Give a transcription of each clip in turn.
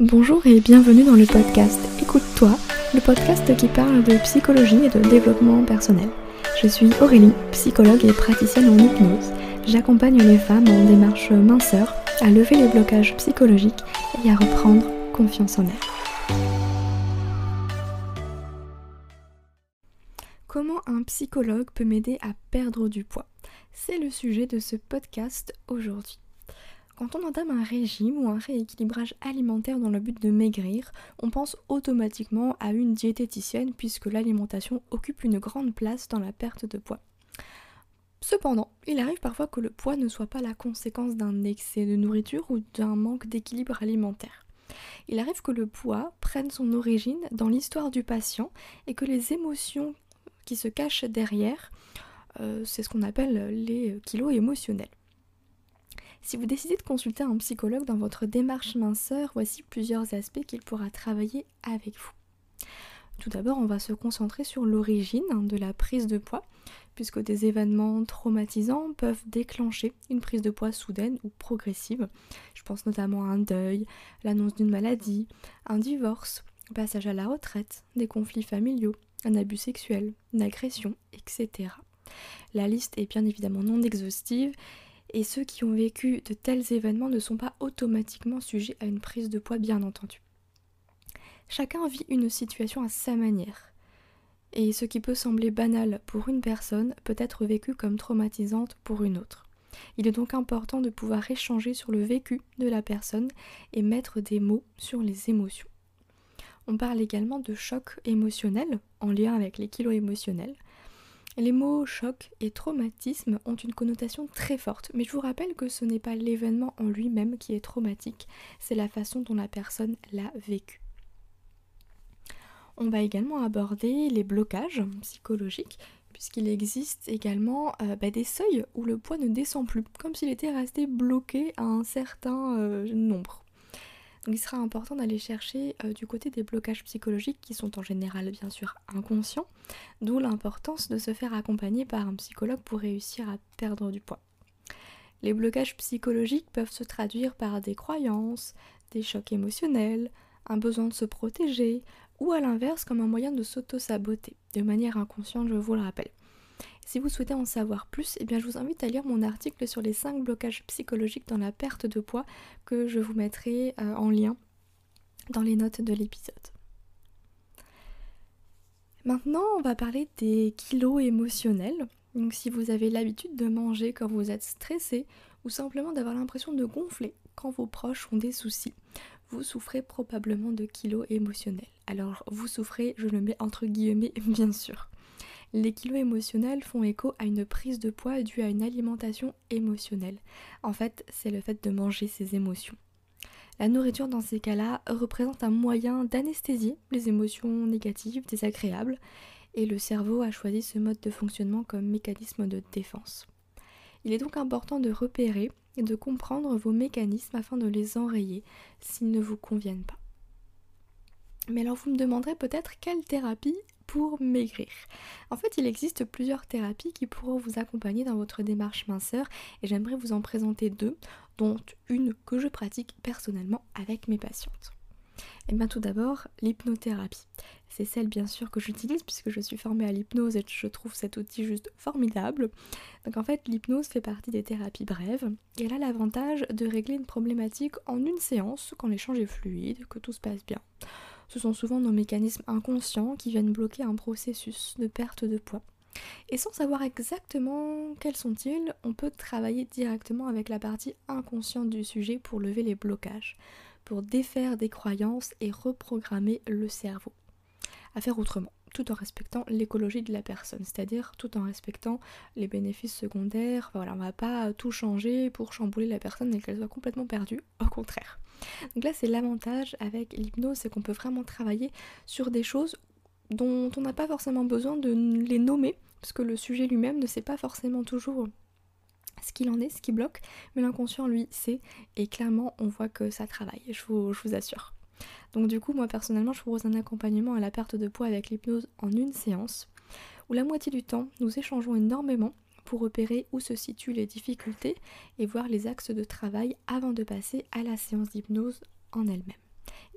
Bonjour et bienvenue dans le podcast Écoute-toi, le podcast qui parle de psychologie et de développement personnel. Je suis Aurélie, psychologue et praticienne en hypnose. J'accompagne les femmes en démarche minceur à lever les blocages psychologiques et à reprendre confiance en elles. Comment un psychologue peut m'aider à perdre du poids? C'est le sujet de ce podcast aujourd'hui. Quand on entame un régime ou un rééquilibrage alimentaire dans le but de maigrir, on pense automatiquement à une diététicienne puisque l'alimentation occupe une grande place dans la perte de poids. Cependant, il arrive parfois que le poids ne soit pas la conséquence d'un excès de nourriture ou d'un manque d'équilibre alimentaire. Il arrive que le poids prenne son origine dans l'histoire du patient et que les émotions qui se cachent derrière, euh, c'est ce qu'on appelle les kilos émotionnels. Si vous décidez de consulter un psychologue dans votre démarche minceur, voici plusieurs aspects qu'il pourra travailler avec vous. Tout d'abord, on va se concentrer sur l'origine hein, de la prise de poids, puisque des événements traumatisants peuvent déclencher une prise de poids soudaine ou progressive. Je pense notamment à un deuil, l'annonce d'une maladie, un divorce, passage à la retraite, des conflits familiaux, un abus sexuel, une agression, etc. La liste est bien évidemment non exhaustive et ceux qui ont vécu de tels événements ne sont pas automatiquement sujets à une prise de poids bien entendu. Chacun vit une situation à sa manière. Et ce qui peut sembler banal pour une personne peut être vécu comme traumatisante pour une autre. Il est donc important de pouvoir échanger sur le vécu de la personne et mettre des mots sur les émotions. On parle également de choc émotionnel en lien avec les kilos émotionnels. Les mots choc et traumatisme ont une connotation très forte, mais je vous rappelle que ce n'est pas l'événement en lui-même qui est traumatique, c'est la façon dont la personne l'a vécu. On va également aborder les blocages psychologiques, puisqu'il existe également euh, bah, des seuils où le poids ne descend plus, comme s'il était resté bloqué à un certain euh, nombre. Il sera important d'aller chercher euh, du côté des blocages psychologiques qui sont en général bien sûr inconscients, d'où l'importance de se faire accompagner par un psychologue pour réussir à perdre du poids. Les blocages psychologiques peuvent se traduire par des croyances, des chocs émotionnels, un besoin de se protéger, ou à l'inverse comme un moyen de s'auto-saboter, de manière inconsciente je vous le rappelle. Si vous souhaitez en savoir plus, eh bien je vous invite à lire mon article sur les 5 blocages psychologiques dans la perte de poids que je vous mettrai euh, en lien dans les notes de l'épisode. Maintenant, on va parler des kilos émotionnels. Donc si vous avez l'habitude de manger quand vous êtes stressé ou simplement d'avoir l'impression de gonfler quand vos proches ont des soucis, vous souffrez probablement de kilos émotionnels. Alors vous souffrez, je le mets entre guillemets bien sûr. Les kilos émotionnels font écho à une prise de poids due à une alimentation émotionnelle. En fait, c'est le fait de manger ses émotions. La nourriture dans ces cas-là représente un moyen d'anesthésier les émotions négatives, désagréables, et le cerveau a choisi ce mode de fonctionnement comme mécanisme de défense. Il est donc important de repérer et de comprendre vos mécanismes afin de les enrayer s'ils ne vous conviennent pas. Mais alors vous me demanderez peut-être quelle thérapie pour maigrir. En fait, il existe plusieurs thérapies qui pourront vous accompagner dans votre démarche minceur et j'aimerais vous en présenter deux, dont une que je pratique personnellement avec mes patientes. Et eh bien tout d'abord, l'hypnothérapie. C'est celle bien sûr que j'utilise puisque je suis formée à l'hypnose et je trouve cet outil juste formidable. Donc en fait, l'hypnose fait partie des thérapies brèves et elle a l'avantage de régler une problématique en une séance quand l'échange est fluide, que tout se passe bien. Ce sont souvent nos mécanismes inconscients qui viennent bloquer un processus de perte de poids. Et sans savoir exactement quels sont-ils, on peut travailler directement avec la partie inconsciente du sujet pour lever les blocages, pour défaire des croyances et reprogrammer le cerveau. À faire autrement, tout en respectant l'écologie de la personne, c'est-à-dire tout en respectant les bénéfices secondaires. voilà, on va pas tout changer pour chambouler la personne et qu'elle soit complètement perdue, au contraire. Donc là, c'est l'avantage avec l'hypnose, c'est qu'on peut vraiment travailler sur des choses dont on n'a pas forcément besoin de les nommer, parce que le sujet lui-même ne sait pas forcément toujours ce qu'il en est, ce qui bloque, mais l'inconscient lui sait, et clairement on voit que ça travaille, je vous assure. Donc du coup, moi personnellement, je propose un accompagnement à la perte de poids avec l'hypnose en une séance, où la moitié du temps, nous échangeons énormément pour repérer où se situent les difficultés et voir les axes de travail avant de passer à la séance d'hypnose en elle-même.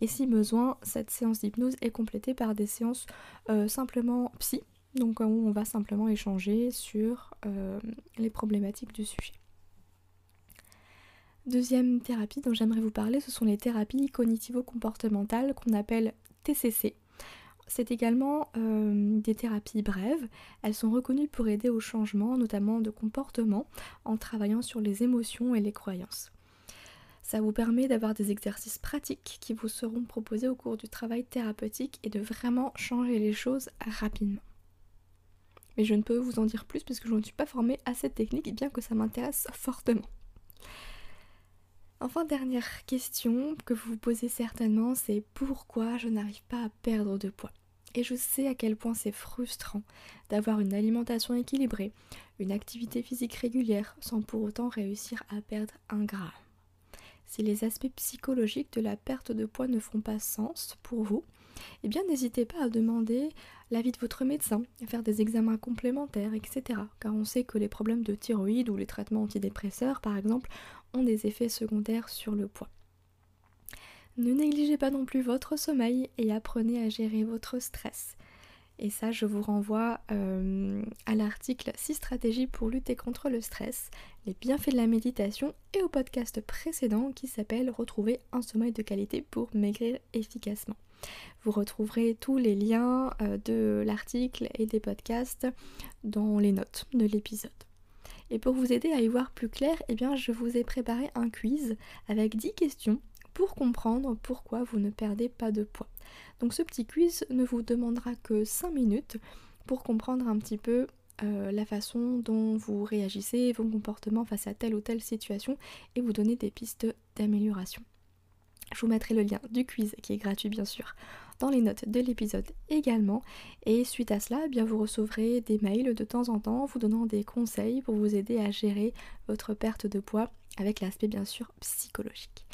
Et si besoin, cette séance d'hypnose est complétée par des séances euh, simplement psy, donc où on va simplement échanger sur euh, les problématiques du sujet. Deuxième thérapie dont j'aimerais vous parler, ce sont les thérapies cognitivo-comportementales qu'on appelle TCC. C'est également euh, des thérapies brèves. Elles sont reconnues pour aider au changement, notamment de comportement, en travaillant sur les émotions et les croyances. Ça vous permet d'avoir des exercices pratiques qui vous seront proposés au cours du travail thérapeutique et de vraiment changer les choses rapidement. Mais je ne peux vous en dire plus parce que je ne suis pas formée à cette technique, bien que ça m'intéresse fortement. Enfin, dernière question que vous vous posez certainement, c'est pourquoi je n'arrive pas à perdre de poids? Et je sais à quel point c'est frustrant d'avoir une alimentation équilibrée, une activité physique régulière, sans pour autant réussir à perdre un gramme. Si les aspects psychologiques de la perte de poids ne font pas sens pour vous, eh bien n'hésitez pas à demander l'avis de votre médecin, à faire des examens complémentaires, etc. Car on sait que les problèmes de thyroïde ou les traitements antidépresseurs, par exemple, ont des effets secondaires sur le poids. Ne négligez pas non plus votre sommeil et apprenez à gérer votre stress. Et ça, je vous renvoie euh, à l'article 6 stratégies pour lutter contre le stress, les bienfaits de la méditation et au podcast précédent qui s'appelle Retrouver un sommeil de qualité pour maigrir efficacement. Vous retrouverez tous les liens euh, de l'article et des podcasts dans les notes de l'épisode. Et pour vous aider à y voir plus clair, eh bien, je vous ai préparé un quiz avec 10 questions pour comprendre pourquoi vous ne perdez pas de poids. Donc ce petit quiz ne vous demandera que 5 minutes pour comprendre un petit peu euh, la façon dont vous réagissez, vos comportements face à telle ou telle situation et vous donner des pistes d'amélioration. Je vous mettrai le lien du quiz qui est gratuit bien sûr dans les notes de l'épisode également. Et suite à cela, eh bien vous recevrez des mails de temps en temps vous donnant des conseils pour vous aider à gérer votre perte de poids avec l'aspect bien sûr psychologique.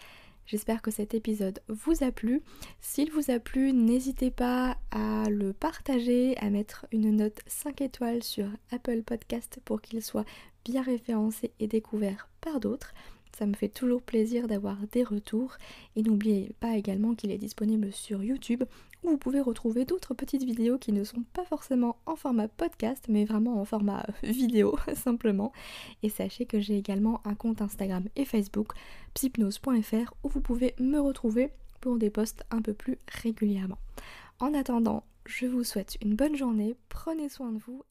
J'espère que cet épisode vous a plu. S'il vous a plu, n'hésitez pas à le partager, à mettre une note 5 étoiles sur Apple Podcast pour qu'il soit bien référencé et découvert par d'autres. Ça me fait toujours plaisir d'avoir des retours. Et n'oubliez pas également qu'il est disponible sur YouTube où vous pouvez retrouver d'autres petites vidéos qui ne sont pas forcément en format podcast mais vraiment en format vidéo simplement. Et sachez que j'ai également un compte Instagram et Facebook psypnose.fr où vous pouvez me retrouver pour des posts un peu plus régulièrement. En attendant, je vous souhaite une bonne journée, prenez soin de vous